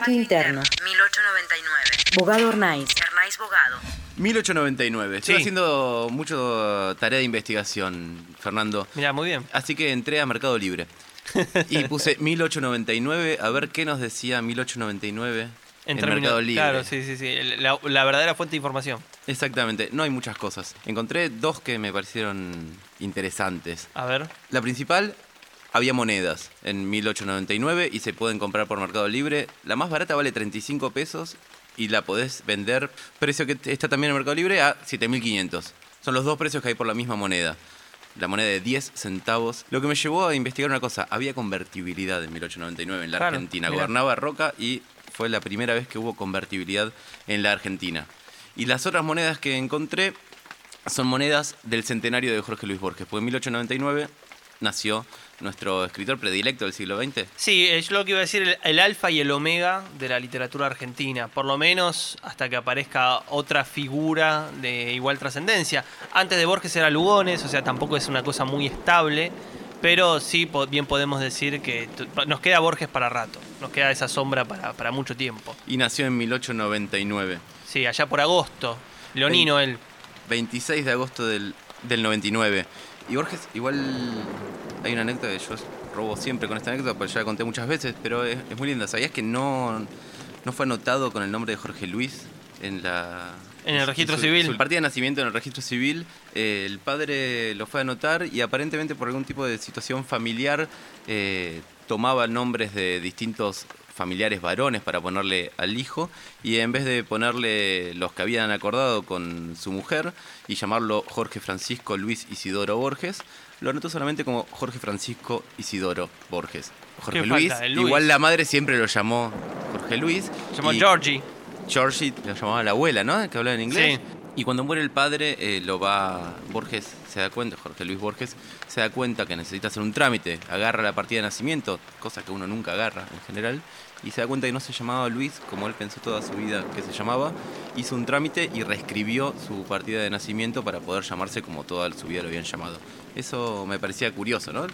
Patio interno. 1899. Bogado Ornaiz. Hernais Bogado. 1899. Estoy Sí. haciendo mucho tarea de investigación, Fernando. Mira, muy bien. Así que entré a Mercado Libre. Y puse 1899, a ver qué nos decía 1899 en, términos- Mercado Libre. Claro, sí, sí, sí. La, la verdadera fuente de información. Exactamente, no hay muchas cosas. Encontré dos que me parecieron interesantes. A ver. La principal, había monedas en 1899 y se pueden comprar por Mercado Libre. La más barata vale 35 pesos y la podés vender, precio que está también en Mercado Libre, a 7.500. Son los dos precios que hay por la misma moneda. La moneda de 10 centavos. Lo que me llevó a investigar una cosa, había convertibilidad en 1899 en la Claro, Argentina. Gobernaba Roca y fue la primera vez que hubo convertibilidad en la Argentina. Y las otras monedas que encontré son monedas del centenario de Jorge Luis Borges, porque en 1899 nació nuestro escritor predilecto del siglo XX. Sí, eh, yo lo que iba a decir, el, el alfa y el omega de la literatura argentina, por lo menos hasta que aparezca otra figura de igual trascendencia. Antes de Borges era Lugones, o sea, tampoco es una cosa muy estable, pero sí bien podemos decir que nos queda Borges para rato, nos queda esa sombra para, para mucho tiempo. Y nació en 1899. Sí, allá por agosto, Leonino él. 26 de agosto del, del 99. Y Borges, igual hay una anécdota que yo robo siempre con esta anécdota, porque ya la conté muchas veces, pero es, es muy linda. ¿Sabías que no, no fue anotado con el nombre de Jorge Luis en la... En el registro su- civil. Su partida de nacimiento en el registro civil, eh, el padre lo fue a anotar y aparentemente por algún tipo de situación familiar eh, tomaba nombres de distintos familiares varones para ponerle al hijo y en vez de ponerle los que habían acordado con su mujer y llamarlo Jorge Francisco Luis Isidoro Borges, lo anotó solamente como Jorge Francisco Isidoro Borges. Jorge ¿Qué Luis, igual la madre siempre lo llamó Jorge Luis. Llamó Georgie. Georgie lo llamaba la abuela, ¿no? Que hablaba en inglés. Sí. Y cuando muere el padre, eh, lo va. Borges se da cuenta, Jorge Luis Borges, se da cuenta que necesita hacer un trámite. Agarra la partida de nacimiento, cosa que uno nunca agarra en general. Y se da cuenta que no se llamaba Luis, como él pensó toda su vida que se llamaba. Hizo un trámite y reescribió su partida de nacimiento para poder llamarse como toda su vida lo habían llamado. Eso me parecía curioso, ¿no?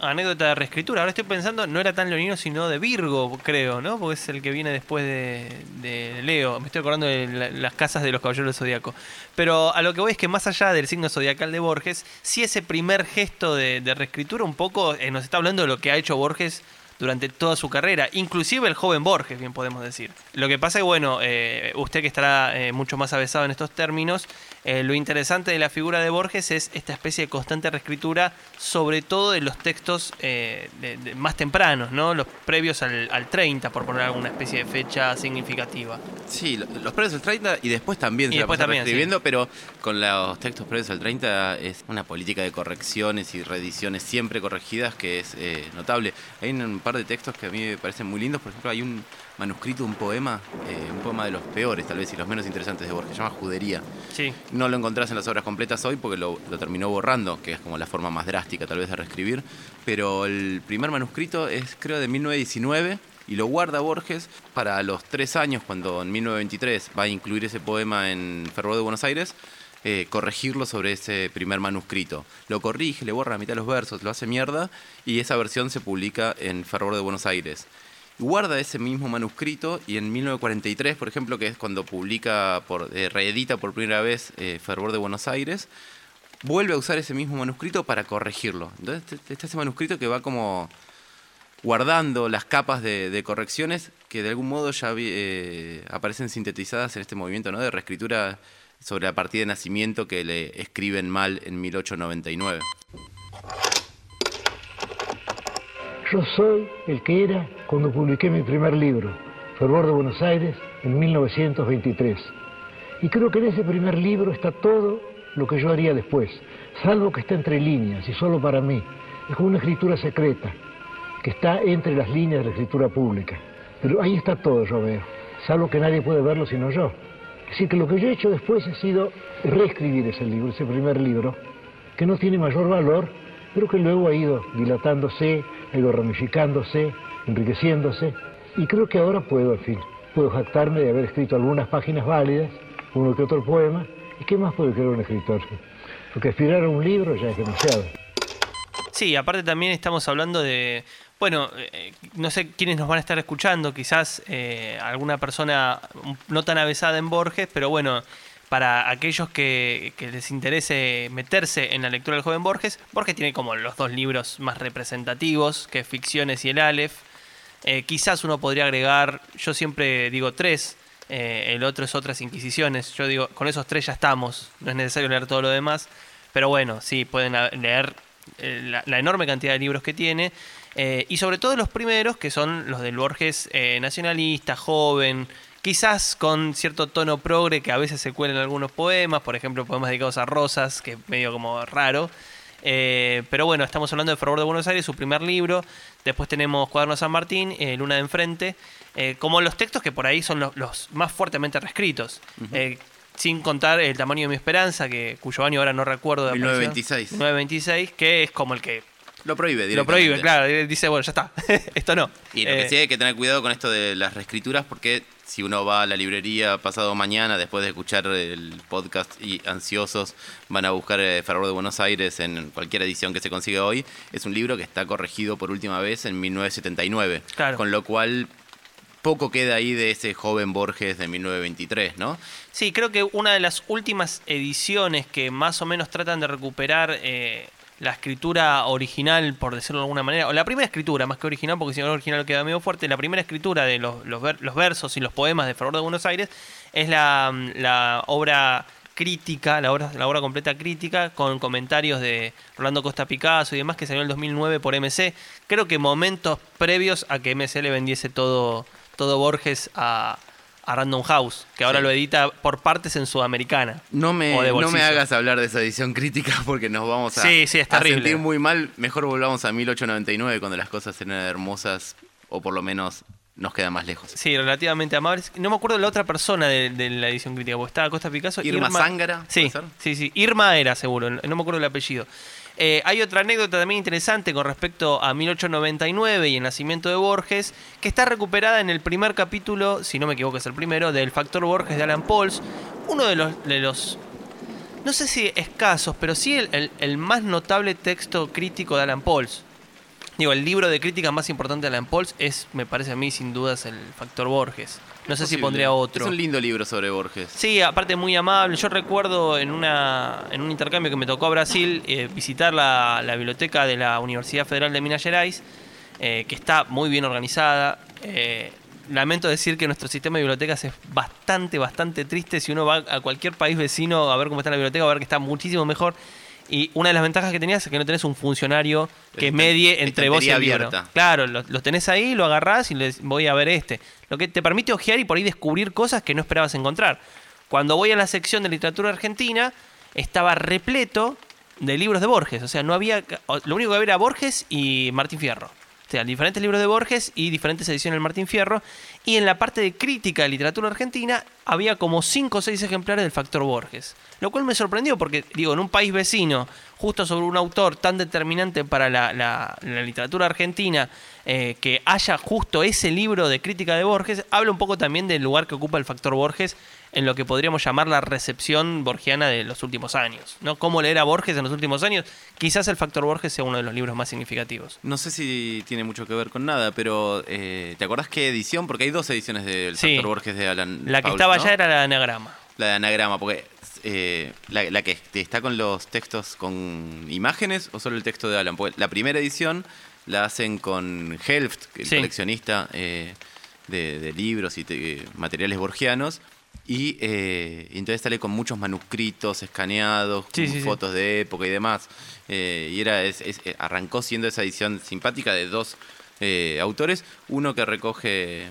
Anécdota de reescritura. Ahora estoy pensando, no era tan leonino, sino de Virgo, creo, ¿no? Porque es el que viene después de, Leo. Me estoy acordando de la- las casas de los caballeros del zodiaco. Pero a lo que voy es que más allá del signo zodiacal de Borges, sí ese primer gesto de, de reescritura un poco eh, nos está hablando de lo que ha hecho Borges durante toda su carrera, inclusive el joven Borges, bien podemos decir. Lo que pasa es bueno, eh, usted que estará eh, mucho más avesado en estos términos, eh, lo interesante de la figura de Borges es esta especie de constante reescritura, sobre todo de los textos eh, de- de- más tempranos, ¿no? Los previos al, al 30, por poner alguna especie de fecha significativa. Sí, lo- los previos al 30 y después también Y se la después pasa también, reescribiendo, pero con los textos previos al 30 es una política de correcciones y reediciones siempre corregidas que es eh, notable. Hay un par de textos que a mí me parecen muy lindos, por ejemplo, hay un manuscrito, un poema, eh, un poema de los peores tal vez y los menos interesantes de Borges, se llama Judería. Sí. No lo encontrás en las obras completas hoy porque lo, lo terminó borrando, que es como la forma más drástica tal vez de reescribir. Pero el primer manuscrito es creo de 1919 y lo guarda Borges para los tres años, cuando en 1923 va a incluir ese poema en Ferro de Buenos Aires, eh, corregirlo sobre ese primer manuscrito. Lo corrige, le borra la mitad de los versos, lo hace mierda y esa versión se publica en Fervor de Buenos Aires guarda ese mismo manuscrito y en 1943, por ejemplo, que es cuando publica, por, eh, reedita por primera vez eh, Fervor de Buenos Aires, vuelve a usar ese mismo manuscrito para corregirlo. Entonces este- está ese manuscrito que va como guardando las capas de, de correcciones que de algún modo ya eh, aparecen sintetizadas en este movimiento ¿no? de reescritura sobre la partida de nacimiento que le escriben mal en 1899. Yo soy el que era cuando publiqué mi primer libro, Fervor de Buenos Aires, en 1923. Y creo que en ese primer libro está todo lo que yo haría después, salvo que está entre líneas y solo para mí. Es como una escritura secreta, que está entre las líneas de la escritura pública. Pero ahí está todo, yo veo, salvo que nadie puede verlo sino yo. Decir, que lo que yo he hecho después ha sido reescribir ese libro, ese primer libro, que no tiene mayor valor, pero que luego ha ido dilatándose, ha ido ramificándose, enriqueciéndose, y creo que ahora puedo, al fin, puedo jactarme de haber escrito algunas páginas válidas, uno que otro poema, y qué más puede querer un escritor. Porque aspirar a un libro ya es demasiado. Sí, aparte también estamos hablando de, bueno, eh, no sé quiénes nos van a estar escuchando, quizás eh, alguna persona no tan avesada en Borges, pero bueno, para aquellos que, les interese meterse en la lectura del joven Borges, Borges tiene como los dos libros más representativos, que es Ficciones y el Aleph. Eh, quizás uno podría agregar, yo siempre digo tres, eh, el otro es otras Inquisiciones. Yo digo, con esos tres ya estamos, no es necesario leer todo lo demás. Pero bueno, sí, pueden leer eh, la, enorme cantidad de libros que tiene. y sobre todo los primeros, que son los del Borges nacionalista, joven, quizás con cierto tono progre que a veces se cuela en algunos poemas, por ejemplo, poemas dedicados a rosas, que es medio como raro. Eh, pero bueno, estamos hablando de Fervor de Buenos Aires, su primer libro. Después tenemos Cuaderno San Martín, eh, Luna de Enfrente. eh, como los textos que por ahí son los, los más fuertemente reescritos. Sin contar El tamaño de mi esperanza, que cuyo año ahora no recuerdo. de aparición. 1926. 1926, que es como el que Lo prohíbe lo prohíbe, claro. Dice, bueno, ya está. Esto no. Y lo que sí hay que tener cuidado con esto de las reescrituras porque si uno va a la librería pasado mañana después de escuchar el podcast y ansiosos van a buscar eh, Fervor de Buenos Aires en cualquier edición que se consiga hoy, es un libro que está corregido por última vez en 1979. Claro. Con lo cual poco queda ahí de ese joven Borges de 1923, ¿no? Sí, creo que una de las últimas ediciones que más o menos tratan de recuperar eh, la escritura original, por decirlo de alguna manera, o la primera escritura, más que original, porque si no original queda medio fuerte, la primera escritura de los, los, ver- los versos y los poemas de Fervor de Buenos Aires es la, la obra crítica, la obra, la obra completa crítica, con comentarios de Rolando Costa Picasso y demás, que salió en el 2009 por MC. Creo que momentos previos a que MC le vendiese todo, todo Borges a, a Random House, que ahora Sí. lo edita por partes en Sudamericana. No me, no me hagas hablar de esa edición crítica porque nos vamos a, Sí, sí, es a sentir muy mal. Mejor volvamos a 1899 cuando las cosas eran hermosas o por lo menos nos quedan más lejos. Sí, relativamente amables. No me acuerdo de la otra persona de, de la edición crítica, porque estaba Costa Picasso. Irma Zángara, Sí, sí, sí. Irma era seguro, no me acuerdo el apellido. Eh, hay otra anécdota también interesante con respecto a 1899 y el nacimiento de Borges, que está recuperada en el primer capítulo, si no me equivoco es el primero, del Factor Borges de Alan Pauls. Uno de los, de los no sé si escasos, pero sí el, el- más notable texto crítico de Alan Pauls. Digo, el libro de crítica más importante de Alan Pauls es, me parece a mí, sin dudas, el Factor Borges. No sé si pondría otro. Es un lindo libro sobre Borges. Sí, aparte muy amable. Yo recuerdo en, una, en un intercambio que me tocó a Brasil eh, visitar la, la biblioteca de la Universidad Federal de Minas Gerais, eh, que está muy bien organizada. Eh, lamento decir que nuestro sistema de bibliotecas es bastante, bastante triste. Si uno va a cualquier país vecino a ver cómo está la biblioteca, va a ver que está muchísimo mejor. Y una de las ventajas que tenías es que no tenés un funcionario que medie entre vos y el libro. abierta. Claro, lo, lo tenés ahí, lo agarrás y les voy a ver este. Lo que te permite ojear y por ahí descubrir cosas que no esperabas encontrar. Cuando voy a la sección de literatura argentina, estaba repleto de libros de Borges. O sea, no había. Lo único que había era Borges y Martín Fierro. Sea, diferentes libros de Borges y diferentes ediciones del Martín Fierro. Y en la parte de crítica de literatura argentina había como 5 o 6 ejemplares del Factor Borges. Lo cual me sorprendió porque, digo, en un país vecino, justo sobre un autor tan determinante para la, la- la literatura argentina, eh, que haya justo ese libro de crítica de Borges, habla un poco también del lugar que ocupa el Factor Borges en lo que podríamos llamar la recepción borgiana de los últimos años. ¿no? Cómo leer a Borges en los últimos años. Quizás el Factor Borges sea uno de los libros más significativos. No sé si tiene mucho que ver con nada, pero eh, ¿te acordás qué edición? Porque hay dos ediciones del Sí. Factor Borges de Alan La que estaba ¿no? allá era la de anagrama. La de anagrama, porque eh, la, la que está con los textos con imágenes o solo el texto de Alan. Porque la primera edición la hacen con Helft, el Sí. coleccionista eh, de, de libros y te- materiales borgianos. Y, eh, y entonces sale con muchos manuscritos escaneados, Sí, con sí, fotos de época y demás. Eh, y era es- es- arrancó siendo esa edición simpática de dos eh, autores. Uno que recoge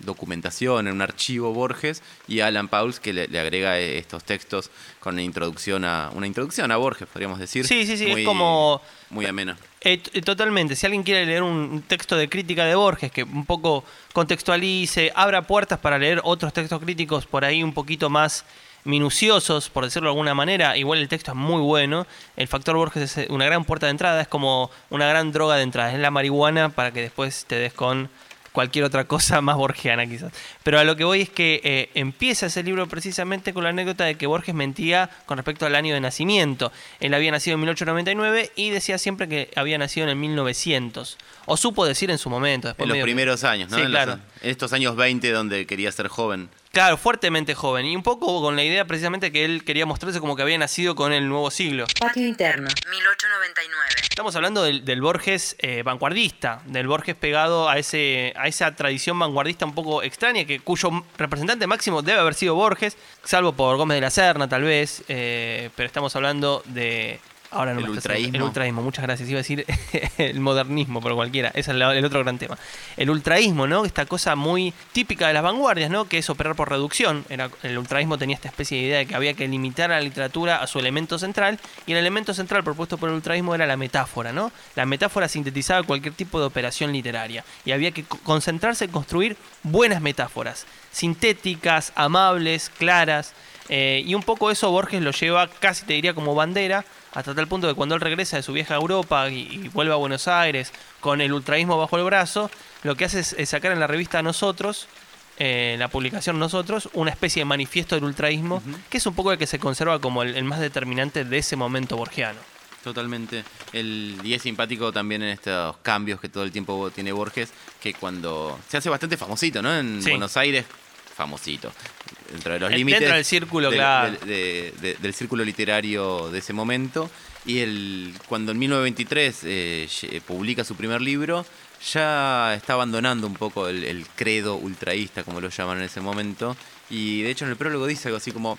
documentación en un archivo Borges y Alan Pauls que le, le agrega eh, estos textos con una introducción a una introducción a Borges podríamos decir Sí, sí, sí, es como- muy amena Eh, t- totalmente. Si alguien quiere leer un texto de crítica de Borges que un poco contextualice, abra puertas para leer otros textos críticos por ahí un poquito más minuciosos, por decirlo de alguna manera, igual el texto es muy bueno. El factor Borges es una gran puerta de entrada, es como una gran droga de entrada. Es la marihuana para que después te des con cualquier otra cosa más borgiana quizás. Pero a lo que voy es que eh, empieza ese libro precisamente con la anécdota de que Borges mentía con respecto al año de nacimiento. Él había nacido en 1899 y decía siempre que había nacido en el 1900. O supo decir en su momento. Después En los medio primeros años, ¿no? Sí, en, los- claro. en estos años 20 donde quería ser joven. Claro, fuertemente joven. Y un poco con la idea precisamente que él quería mostrarse como que había nacido con el nuevo siglo. Patio interno. 1899. Estamos hablando del, del Borges eh, vanguardista, del Borges pegado a, ese, a esa tradición vanguardista un poco extraña, que, cuyo representante máximo debe haber sido Borges, salvo por Gómez de la Serna tal vez, eh, pero estamos hablando de... Ahora no El ultraísmo. El ultraísmo, muchas gracias. Iba a decir el modernismo, pero cualquiera. Ese es el otro gran tema. El ultraísmo, ¿no? Esta cosa muy típica de las vanguardias, ¿no? Que es operar por reducción. Era, el ultraísmo tenía esta especie de idea de que había que limitar a la literatura a su elemento central. Y el elemento central propuesto por el ultraísmo era la metáfora, ¿no? La metáfora sintetizaba cualquier tipo de operación literaria. Y había que co- concentrarse en construir buenas metáforas. Sintéticas, amables, claras. Eh, y un poco eso Borges lo lleva casi te diría como bandera, hasta tal punto que cuando él regresa de su vieja Europa y, y vuelve a Buenos Aires con el ultraísmo bajo el brazo, lo que hace es, es sacar en la revista Nosotros, eh, la publicación Nosotros, una especie de manifiesto del ultraísmo, que es un poco el que se conserva como el, el más determinante de ese momento borgiano. Totalmente. El, y es simpático también en estos cambios que todo el tiempo tiene Borges, que cuando se hace bastante famosito, ¿no? En Sí. Buenos Aires, famosito. Dentro de los Eh, límites. dentro del círculo, claro. del- de- de- del círculo literario de ese momento. Y el, cuando en 1923 eh, lle- publica su primer libro, ya está abandonando un poco el, el credo ultraísta, como lo llaman en ese momento. Y de hecho en el prólogo dice algo así como,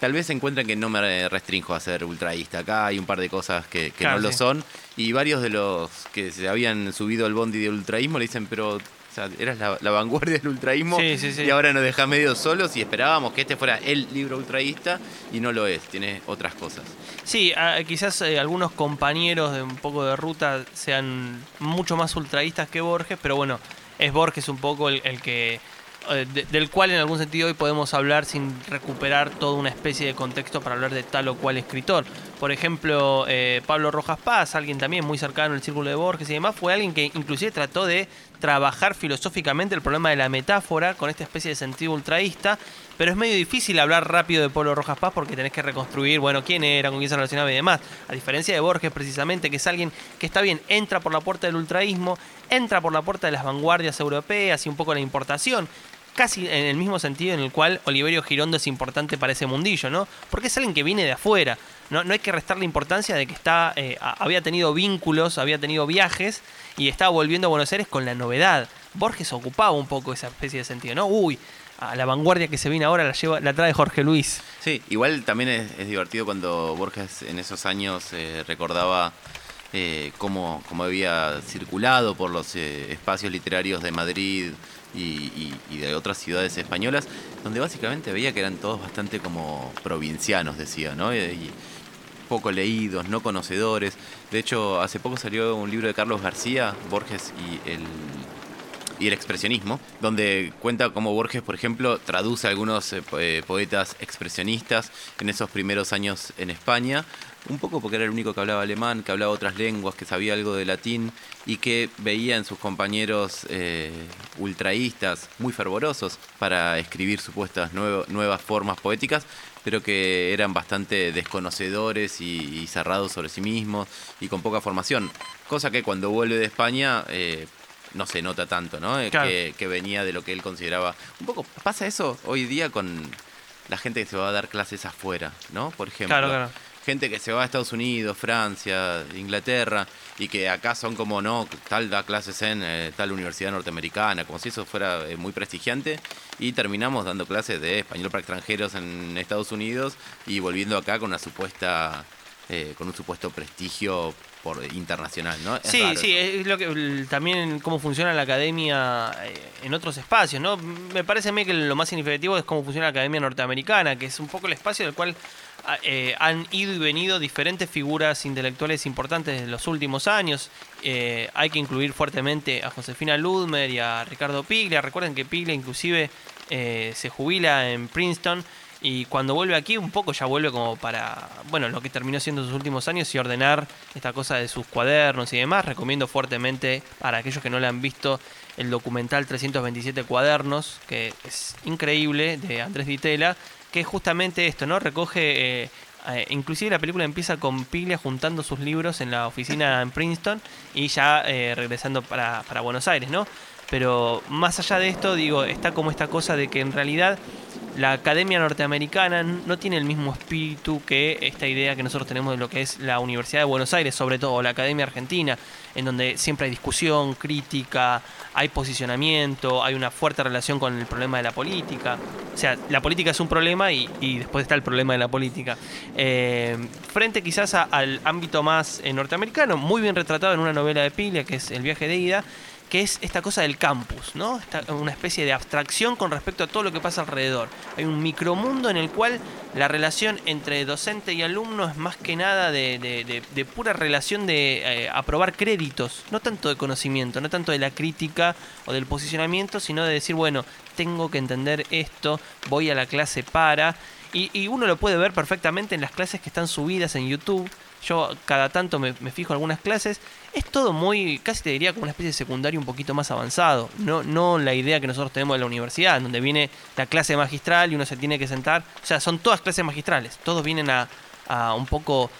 tal vez encuentren que no me restrinjo a ser ultraísta. Acá hay un par de cosas que, que Claro, no lo son. Y varios de los que se habían subido al bondi del ultraísmo le dicen, pero... O sea, eras la, la vanguardia del ultraísmo Sí, sí, sí. y ahora nos deja medio solos y esperábamos que este fuera el libro ultraísta y no lo es, tiene otras cosas. Sí, quizás eh, algunos compañeros de un poco de ruta sean mucho más ultraístas que Borges, pero bueno, es Borges un poco el, el que eh, de- del cual en algún sentido hoy podemos hablar sin recuperar toda una especie de contexto para hablar de tal o cual escritor. Por ejemplo, eh, Pablo Rojas Paz, alguien también muy cercano al círculo de Borges y demás, fue alguien que inclusive trató de trabajar filosóficamente el problema de la metáfora con esta especie de sentido ultraísta, pero es medio difícil hablar rápido de Pablo Rojas Paz porque tenés que reconstruir, bueno, quién era, con quién se relacionaba y demás. A diferencia de Borges, precisamente, que es alguien que está bien, entra por la puerta del ultraísmo, entra por la puerta de las vanguardias europeas y un poco la importación, casi en el mismo sentido en el cual Oliverio Girondo es importante para ese mundillo, ¿no? Porque es alguien que viene de afuera. No, no hay que restar la importancia de que está, eh, había tenido vínculos, había tenido viajes y estaba volviendo a Buenos Aires con la novedad. Borges ocupaba un poco esa especie de sentido, ¿no? Uy, a la vanguardia que se viene ahora la, lleva, la trae Jorge Luis. Sí, igual también es, es divertido cuando Borges en esos años eh, recordaba eh, cómo, había circulado por los eh, espacios literarios de Madrid y, de otras ciudades españolas, donde básicamente veía que eran todos bastante como provincianos, decía, ¿no? Y, y poco leídos, no conocedores. De hecho, hace poco salió un libro de Carlos García, Borges y el y el expresionismo, donde cuenta cómo Borges, por ejemplo, traduce a algunos eh, eh, poetas expresionistas en esos primeros años en España, un poco porque era el único que hablaba alemán, que hablaba otras lenguas, que sabía algo de latín y que veía en sus compañeros eh, ultraístas muy fervorosos para escribir supuestas nuevo- nuevas formas poéticas, pero que eran bastante desconocedores y, y cerrados sobre sí mismos y con poca formación. Cosa que cuando vuelve de España eh, no se nota tanto, ¿no? Claro. Que, que venía de lo que él consideraba. Un poco pasa eso hoy día con la gente que se va a dar clases afuera, ¿no? Por ejemplo. Claro, claro. Gente que se va a Estados Unidos, Francia, Inglaterra, y que acá son como, no, tal da clases en eh, tal universidad norteamericana, como si eso fuera eh, muy prestigiante, y terminamos dando clases de español para extranjeros en Estados Unidos y volviendo acá con una supuesta, eh, con un supuesto prestigio por internacional, ¿no? Es Sí, sí, eso. es lo que también cómo funciona la academia eh, en otros espacios, ¿no? Me parece a mí que lo más significativo es cómo funciona la academia norteamericana, que es un poco el espacio del cual eh, han ido y venido diferentes figuras intelectuales importantes en los últimos años. Eh, hay que incluir fuertemente a Josefina Ludmer y a Ricardo Piglia. Recuerden que Piglia inclusive eh, se jubila en Princeton Y cuando vuelve aquí, un poco ya vuelve como para, bueno, lo que terminó siendo sus últimos años y ordenar esta cosa de sus cuadernos y demás. Recomiendo fuertemente para aquellos que no le han visto el documental 327 cuadernos, que es increíble, de Andrés Ditela, que es justamente esto, ¿no? Recoge... eh, eh, inclusive la película empieza con Piglia juntando sus libros en la oficina en Princeton y ya eh, regresando para, para Buenos Aires, ¿no? Pero más allá de esto, digo, está como esta cosa de que en realidad la academia norteamericana no tiene el mismo espíritu que esta idea que nosotros tenemos de lo que es la Universidad de Buenos Aires, sobre todo la Academia Argentina, en donde siempre hay discusión, crítica, hay posicionamiento, hay una fuerte relación con el problema de la política. O sea, la política es un problema y, después está el problema de la política. Eh, frente quizás al ámbito más eh, norteamericano, muy bien retratado en una novela de Piglia, que es El viaje de ida, que es esta cosa del campus, ¿no? Esta- una especie de abstracción con respecto a todo lo que pasa alrededor. Hay un micromundo en el cual la relación entre docente y alumno es más que nada de, de- de- pura relación de eh, aprobar créditos, no tanto de conocimiento, no tanto de la crítica o del posicionamiento, sino de decir, bueno, tengo que entender esto, voy a la clase para... Y, y uno lo puede ver perfectamente en las clases que están subidas en YouTube. Yo cada tanto me, me fijo en algunas clases. Es todo muy, casi te diría como una especie de secundario un poquito más avanzado. No, no la idea que nosotros tenemos de la universidad, donde viene la clase magistral y uno se tiene que sentar. O sea, son todas clases magistrales. Todos vienen a, a un poco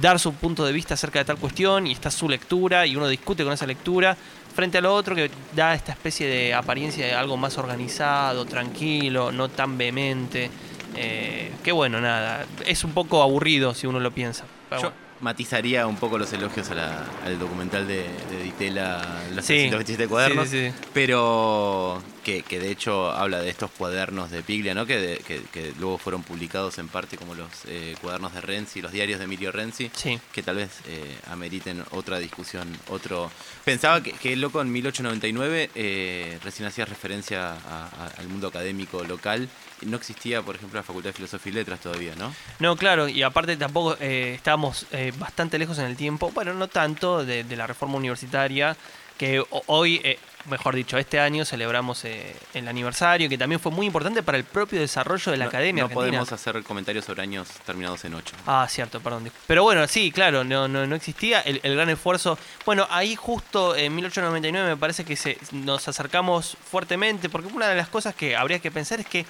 dar su punto de vista acerca de tal cuestión y está su lectura y uno discute con esa lectura frente a lo otro que da esta especie de apariencia de algo más organizado, tranquilo, no tan vehemente. Eh, que bueno, nada, es un poco aburrido si uno lo piensa. Pero Yo bueno. Matizaría un poco los elogios a la- al documental de, de Ditela, Los Sí, 327 cuadernos, sí, sí, sí. pero que, que de hecho habla de estos cuadernos de Piglia, ¿no? que, de- que, que luego fueron publicados en parte como los eh, cuadernos de Renzi, los diarios de Emilio Renzi, Sí. que tal vez eh, ameriten otra discusión, otro... Pensaba que, que el loco en 1899 eh, recién hacía referencia a- a- al mundo académico local, no existía, por ejemplo, la Facultad de Filosofía y Letras todavía, ¿no? No, claro, y aparte tampoco eh, estábamos bastante lejos en el tiempo, bueno, no tanto de, de la reforma universitaria, que ho- hoy, eh, mejor dicho, este año celebramos eh, el aniversario, que también fue muy importante para el propio desarrollo de la No- academia No argentina. podemos hacer comentarios sobre años terminados en 8. Ah, cierto, perdón. Pero bueno, sí, claro, no, no, no existía el, el gran esfuerzo. Bueno, ahí justo en 1899 me parece que se, nos acercamos fuertemente, porque una de las cosas que habría que pensar es que,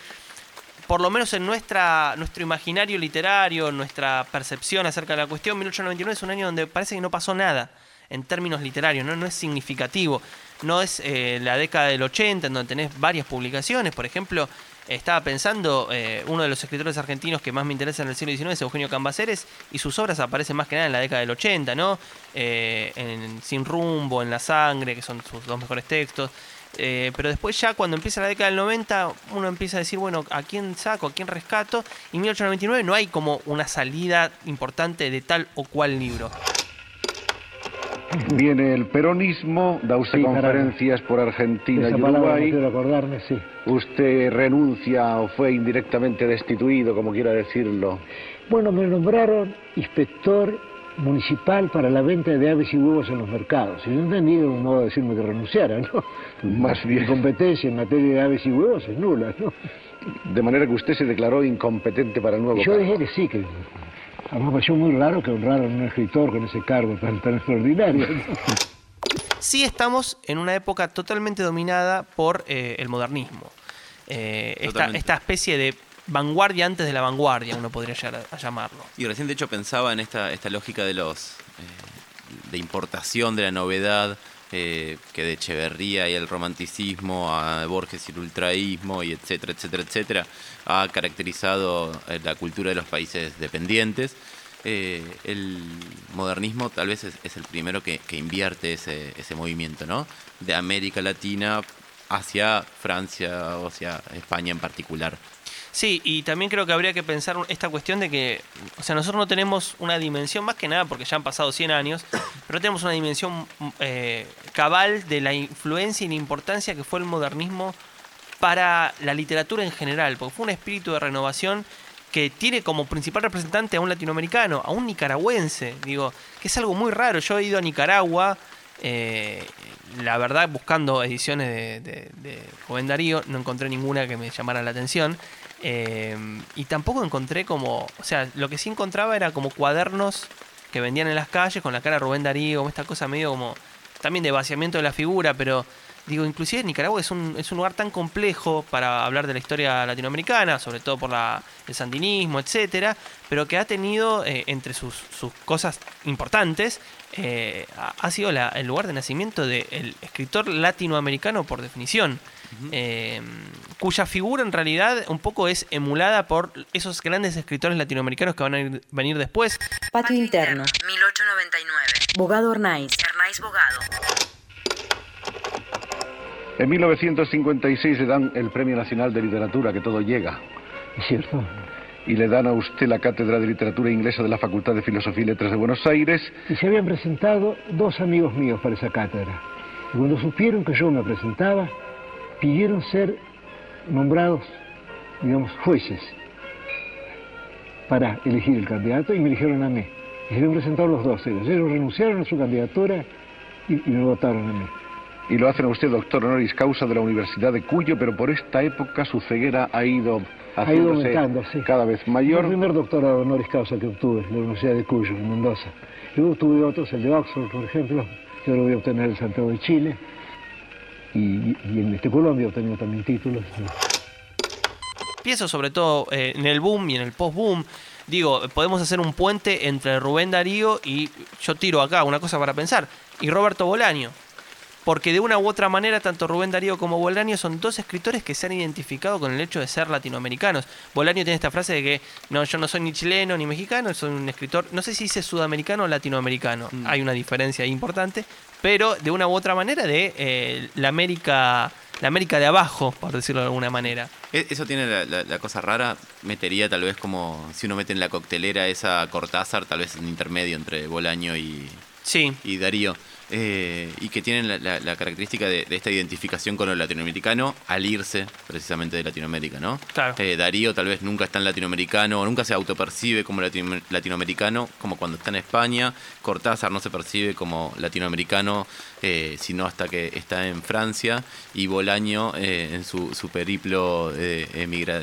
por lo menos en nuestra, nuestro imaginario literario, nuestra percepción acerca de la cuestión, 1899 es un año donde parece que no pasó nada en términos literarios, no, no es significativo. No es eh, la década del 80, en donde tenés varias publicaciones, por ejemplo, estaba pensando, eh, uno de los escritores argentinos que más me interesa en el siglo XIX es Eugenio Cambaceres, y sus obras aparecen más que nada en la década del 80, ¿no? Eh, en Sin Rumbo, en La Sangre, que son sus dos mejores textos. Pero después ya cuando empieza la década del 90, uno empieza a decir, bueno, ¿a quién saco? ¿A quién rescato? Y en 1899 no hay como una salida importante de tal o cual libro. Viene el peronismo, da usted Sí, conferencias por Argentina Esa y no Uruguay. quiero acordarme, sí. Usted renuncia o fue indirectamente destituido, como quiera decirlo. Bueno, me nombraron inspector municipal para la venta de aves y huevos en los mercados. Y yo entendí un modo de decirme que renunciara, ¿no? Más bien. Mi competencia en materia de aves y huevos es nula, ¿no? De manera que usted se declaró incompetente para el nuevo yo cargo. dije que sí, que a mí me pareció muy raro que honraran a un escritor con ese cargo tan, tan extraordinario. sí estamos en una época totalmente dominada por eh, el modernismo. Eh, esta, especie de vanguardia antes de la vanguardia, uno podría llegar a, a llamarlo. Y recién de hecho pensaba en esta, esta lógica de los eh, de importación de la novedad, eh, que de Echeverría y el romanticismo, a Borges y el ultraísmo, y etcétera, etcétera, etcétera, ha caracterizado eh, la cultura de los países dependientes. Eh, el modernismo tal vez es, el primero que, que invierte ese, ese movimiento, ¿no? De América Latina hacia Francia o hacia España en particular. Sí, y también creo que habría que pensar esta cuestión de que, o sea, nosotros no tenemos una dimensión, más que nada porque ya han pasado 100 años, pero tenemos una dimensión eh, cabal de la influencia y la importancia que fue el modernismo para la literatura en general, porque fue un espíritu de renovación que tiene como principal representante a un latinoamericano, a un nicaragüense, digo, que es algo muy raro. Yo he ido a Nicaragua, eh, la verdad, buscando ediciones de, de, de Rubén Darío, no encontré ninguna que me llamara la atención. Eh, y tampoco encontré como, o sea, lo que sí encontraba era como cuadernos que vendían en las calles con la cara de Rubén Darío, esta cosa medio como también de vaciamiento de la figura, pero digo, inclusive Nicaragua es un, es un lugar tan complejo para hablar de la historia latinoamericana, sobre todo por la, el sandinismo, etcétera, pero que ha tenido eh, entre sus, sus cosas importantes, eh, ha, sido la- el lugar de nacimiento del escritor latinoamericano por definición. eh, cuya figura en realidad un poco es emulada por esos grandes escritores latinoamericanos que van a ir- venir después. Patio interno. 1899. Bogado Hernaiz. Hernaiz Bogado. En 1956 le dan el Premio Nacional de Literatura, que todo llega. ¿Es cierto? Y le dan a usted la Cátedra de Literatura Inglesa de la Facultad de Filosofía y Letras de Buenos Aires. Y se habían presentado dos amigos míos para esa cátedra. Y cuando supieron que yo me presentaba, pidieron ser nombrados, digamos, jueces para elegir el candidato y me eligieron a mí. Y se habían presentado los dos ellos. Ellos renunciaron a su candidatura y, y me votaron a mí. Y lo hacen a usted doctor honoris causa de la Universidad de Cuyo, pero por esta época su ceguera ha ido Ha ido haciéndose aumentando, sí. cada vez El mayor. primer doctorado honoris causa que obtuve en la Universidad de Cuyo, en Mendoza. Luego tuve otros, el de Oxford, por ejemplo. Yo lo voy a obtener en Santiago de Chile. Y en este Colombia he obtenido también títulos. Pienso sobre todo eh, en el boom y en el post-boom. Digo, podemos hacer un puente entre Rubén Darío y yo tiro acá una cosa para pensar, y Roberto Bolaño. Porque de una u otra manera, tanto Rubén Darío como Bolaño son dos escritores que se han identificado con el hecho de ser latinoamericanos. Bolaño tiene esta frase de que no, yo no soy ni chileno ni mexicano, soy un escritor, no sé si dice sudamericano o latinoamericano, hay una diferencia importante, pero de una u otra manera de eh, la América, la América de abajo, por decirlo de alguna manera. E- Eso tiene la, la- la cosa rara. Metería tal vez como si uno mete en la coctelera esa Cortázar, tal vez un intermedio entre Bolaño y, Sí, y Darío. Eh, y que tienen la, la- la característica de, de esta identificación con lo latinoamericano al irse precisamente de Latinoamérica, ¿no? Claro. Eh, Darío tal vez nunca está en latinoamericano, o nunca se autopercibe como latino- latinoamericano, como cuando está en España. Cortázar no se percibe como latinoamericano, eh, sino hasta que está en Francia. Y Bolaño, eh, en su, su periplo emigra-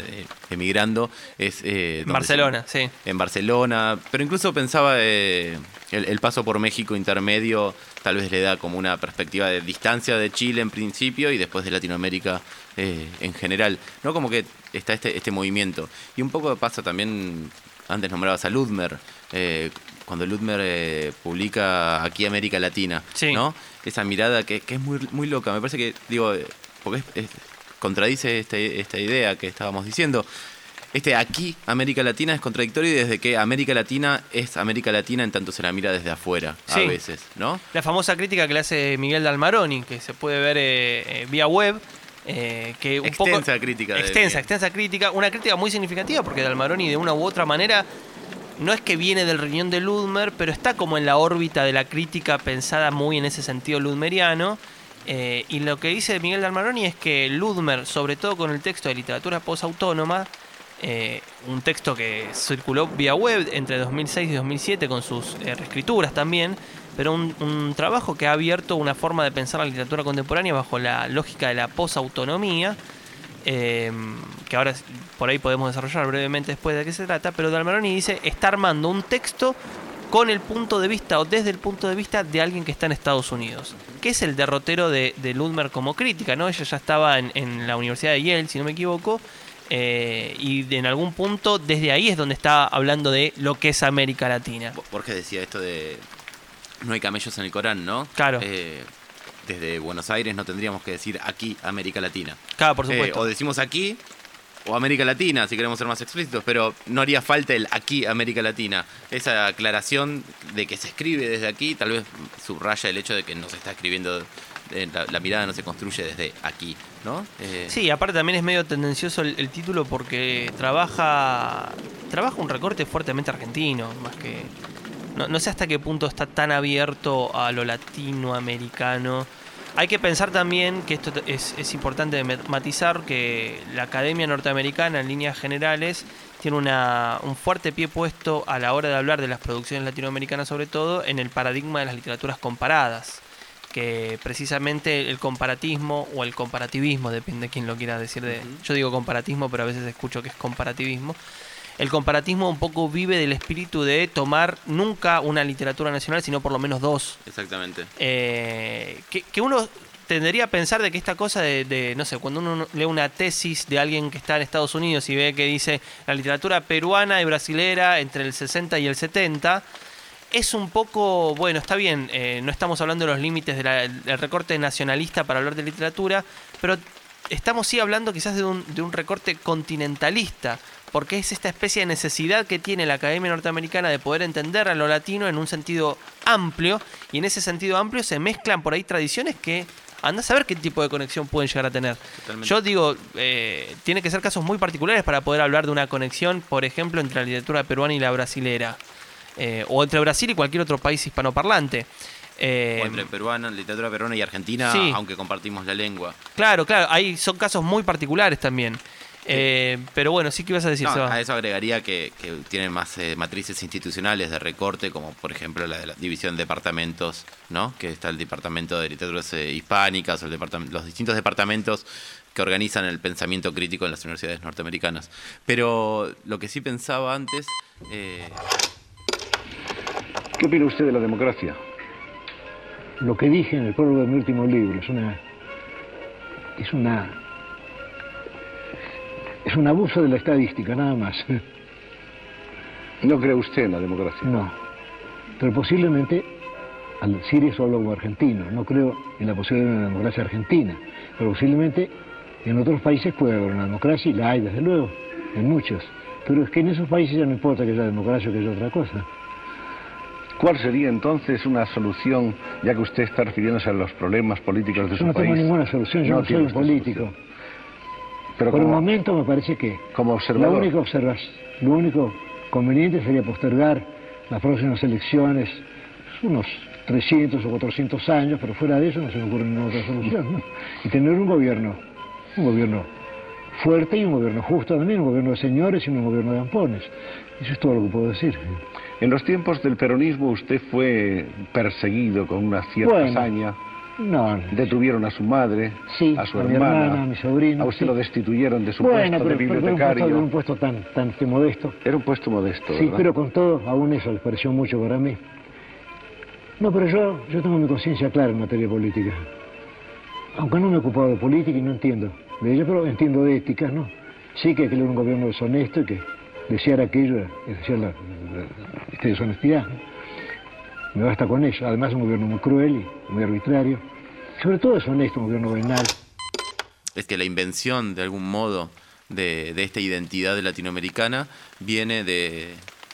emigrando, es... eh, Barcelona, se- sí. en Barcelona, pero incluso pensaba eh, el, el paso por México intermedio tal vez le da como una perspectiva de distancia de Chile en principio y después de Latinoamérica eh, en general, ¿no? Como que está este, este movimiento. Y un poco pasa también, antes nombrabas a Ludmer, eh, cuando Ludmer eh, publica aquí América Latina, Sí. ¿no? Esa mirada que, que es muy, muy loca, me parece que, digo, porque es- es- contradice este- esta idea que estábamos diciendo este aquí, América Latina, es contradictorio desde que América Latina es América Latina en tanto se la mira desde afuera, Sí. a veces, ¿no? La famosa crítica que le hace Miguel Dalmaroni, que se puede ver eh, eh, vía web. eh, que un poco- Extensa crítica de Extensa, extensa crítica. Una crítica muy significativa porque Dalmaroni de una u otra manera no es que viene del riñón de Ludmer, pero está como en la órbita de la crítica pensada muy en ese sentido ludmeriano. Eh, y lo que dice Miguel Dalmaroni es que Ludmer, sobre todo con el texto de literatura posautónoma, eh, un texto que circuló vía web entre 2006 y 2007 con sus eh, reescrituras también, pero un, un trabajo que ha abierto una forma de pensar la literatura contemporánea bajo la lógica de la posautonomía, eh, que ahora por ahí podemos desarrollar brevemente después de qué se trata, pero Dalmaroni dice, está armando un texto con el punto de vista o desde el punto de vista de alguien que está en Estados Unidos, que es el derrotero de, de Ludmer como crítica, ¿no? Ella ya estaba en, en la Universidad de Yale, si no me equivoco, eh, y en algún punto desde ahí es donde está hablando de lo que es América Latina. Bo- Borges decía esto de no hay camellos en el Corán, ¿no? Claro. Eh, desde Buenos Aires no tendríamos que decir aquí América Latina. Claro, por Eh, supuesto. o decimos aquí o América Latina, si queremos ser más explícitos, pero no haría falta el aquí América Latina. Esa aclaración de que se escribe desde aquí, tal vez subraya el hecho de que no se está escribiendo, la, la mirada no se construye desde aquí, ¿no? Eh, Sí, aparte también es medio tendencioso el, el título porque trabaja trabaja un recorte fuertemente argentino, más que no, no sé hasta qué punto está tan abierto a lo latinoamericano. Hay que pensar también que esto es, es importante matizar que la Academia Norteamericana en líneas generales tiene una, un fuerte pie puesto a la hora de hablar de las producciones latinoamericanas sobre todo en el paradigma de las literaturas comparadas que precisamente el comparatismo o el comparativismo, depende de quién lo quiera decir. De, Yo digo comparatismo, pero a veces escucho que es comparativismo. El comparatismo un poco vive del espíritu de tomar nunca una literatura nacional, sino por lo menos dos. Exactamente. Eh, que, que uno tendería a pensar de que esta cosa de, de, no sé, cuando uno lee una tesis de alguien que está en Estados Unidos y ve que dice la literatura peruana y brasilera entre el 60 y el 70, es un poco, bueno, está bien, eh, no estamos hablando de los límites de del recorte nacionalista para hablar de literatura, pero estamos sí hablando quizás de un, de un recorte continentalista, porque es esta especie de necesidad que tiene la Academia Norteamericana de poder entender a lo latino en un sentido amplio, y en ese sentido amplio se mezclan por ahí tradiciones que anda a saber qué tipo de conexión pueden llegar a tener. Totalmente. Yo digo, eh, tiene que ser casos muy particulares para poder hablar de una conexión, por ejemplo, entre la literatura peruana y la brasilera, eh, o entre Brasil y cualquier otro país hispanoparlante. Eh, o entre peruana, literatura peruana y argentina, sí. aunque compartimos la lengua. Claro, claro, ahí son casos muy particulares también. Eh, pero bueno, sí que ibas a decir, No, Seba. a eso agregaría que, que tienen más eh, matrices institucionales de recorte, como por ejemplo la de la división de departamentos, ¿no? Que está el departamento de literaturas eh, hispánicas, o el departam- los distintos departamentos que organizan el pensamiento crítico en las universidades norteamericanas. Pero lo que sí pensaba antes, ¿Qué opina usted de la democracia? Lo que dije en el prólogo de mi último libro es una. es una. es un abuso de la estadística, nada más. ¿No cree usted en la democracia? No. Pero posiblemente, al decir eso hablo como argentino, no creo en la posibilidad de una democracia argentina, pero posiblemente en otros países puede haber una democracia y la hay, desde luego, en muchos. Pero es que en esos países ya no importa que haya democracia o que haya otra cosa. ¿Cuál sería entonces una solución, ya que usted está refiriéndose a los problemas políticos de Yo su no país? tengo ninguna solución, yo no, soy tiene un político. solución. Pero Por el como, momento me parece que como lo único, observas, lo único conveniente sería postergar las próximas elecciones unos 300 o 400 años, pero fuera de eso no se me ocurre ninguna otra solución. ¿no? Y tener un gobierno, un gobierno fuerte y un gobierno justo también, un gobierno de señores y un gobierno de ampones. Eso es todo lo que puedo decir. En los tiempos del peronismo usted fue perseguido con una cierta Bueno. hazaña. No, Detuvieron a su madre, Sí, a su mi hermana, a mi sobrino, A usted sí. lo destituyeron de su bueno, puesto pero, de pero era un puesto, bibliotecario. era un puesto tan, tan modesto. Era un puesto modesto, Sí, ¿verdad? pero con todo, aún eso les pareció mucho para mí. No, pero yo, yo tengo mi conciencia clara en materia política. Aunque no me he ocupado de política y no entiendo de ello, pero entiendo de ética, ¿no? Sí que que leer un gobierno deshonesto y que desear aquello es desear la, la- esta deshonestidad. Me basta con eso. Además, un gobierno muy cruel y muy arbitrario. Sobre todo deshonesto, un gobierno venal. es que la invención de algún modo de, de esta identidad latinoamericana viene de,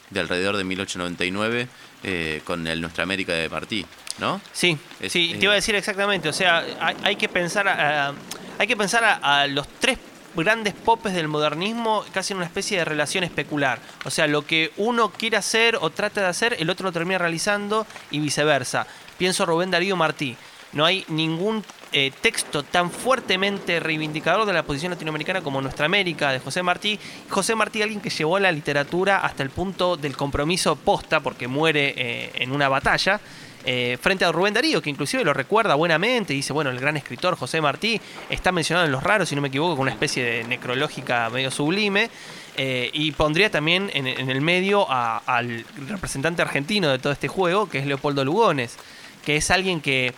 de alrededor de 1899 eh, con el Nuestra América de Martí, ¿no? Sí, Es- sí, eh, te iba a decir exactamente. O sea, hay, hay que pensar, a, hay que pensar a, a los tres grandes popes del modernismo casi en una especie de relación especular. O sea, lo que uno quiere hacer o trata de hacer, el otro lo termina realizando y viceversa. Pienso Rubén Darío Martí. No hay ningún eh, texto tan fuertemente reivindicador de la posición latinoamericana como Nuestra América de José Martí. José Martí, alguien que llevó la literatura hasta el punto del compromiso posta, porque muere eh, en una batalla, eh, frente a Rubén Darío, que inclusive lo recuerda buenamente, dice, bueno, el gran escritor José Martí está mencionado en Los Raros, si no me equivoco, con una especie de necrológica medio sublime. eh, y pondría también en, el medio al representante argentino de todo este juego, que es Leopoldo Lugones, que es alguien que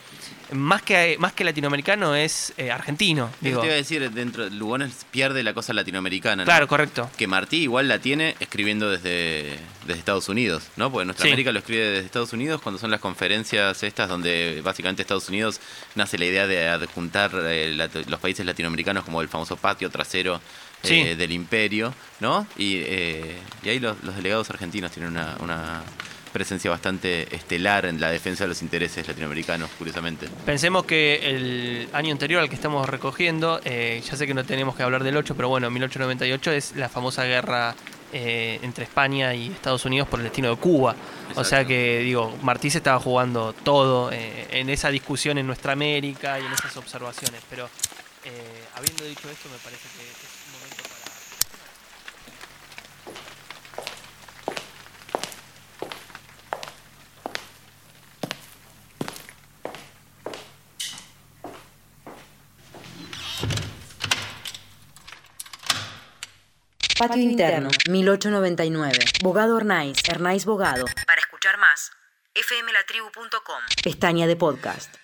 más que, más que latinoamericano es eh, argentino. Digo. te iba a decir, dentro Lugones pierde la cosa latinoamericana, ¿no? Claro, correcto. Que Martí igual la tiene escribiendo desde, desde Estados Unidos, ¿no? Porque Nuestra Sí. América lo escribe desde Estados Unidos cuando son las conferencias estas donde básicamente Estados Unidos nace la idea de adjuntar eh, la- los países latinoamericanos como el famoso patio trasero eh, del imperio, ¿no? Y, eh, y ahí los, los delegados argentinos tienen una, una presencia bastante estelar en la defensa de los intereses latinoamericanos, curiosamente. Pensemos que el año anterior al que estamos recogiendo, eh, ya sé que no tenemos que hablar del 8, pero bueno, 1898 es la famosa guerra eh, entre España y Estados Unidos por el destino de Cuba. O sea que, digo, Martí se estaba jugando todo eh, en esa discusión en nuestra América y en esas observaciones. Pero eh, habiendo dicho esto, me parece que es un momento para... Patio Interno, 1899. Bogado Hernais, Hernais Bogado. Para escuchar más, fmlatribu.com. Pestaña de podcast.